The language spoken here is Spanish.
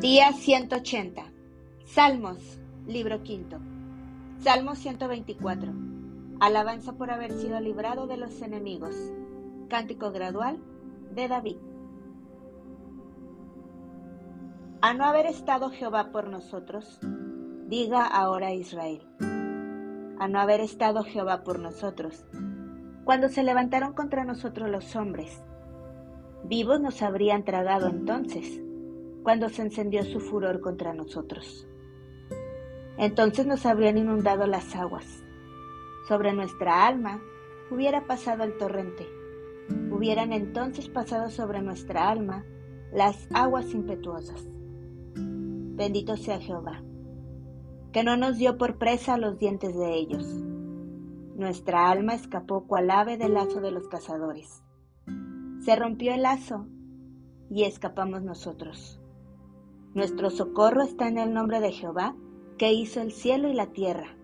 Día 180. Salmos, libro quinto. Salmo 124. Alabanza por haber sido librado de los enemigos. Cántico gradual de David. A no haber estado Jehová por nosotros, diga ahora Israel. A no haber estado Jehová por nosotros, cuando se levantaron contra nosotros los hombres, vivos nos habrían tragado entonces cuando se encendió su furor contra nosotros. Entonces nos habrían inundado las aguas. Sobre nuestra alma hubiera pasado el torrente. Hubieran entonces pasado sobre nuestra alma las aguas impetuosas. Bendito sea Jehová, que no nos dio por presa los dientes de ellos. Nuestra alma escapó cual ave del lazo de los cazadores. Se rompió el lazo y escapamos nosotros. Nuestro socorro está en el nombre de Jehová, que hizo el cielo y la tierra.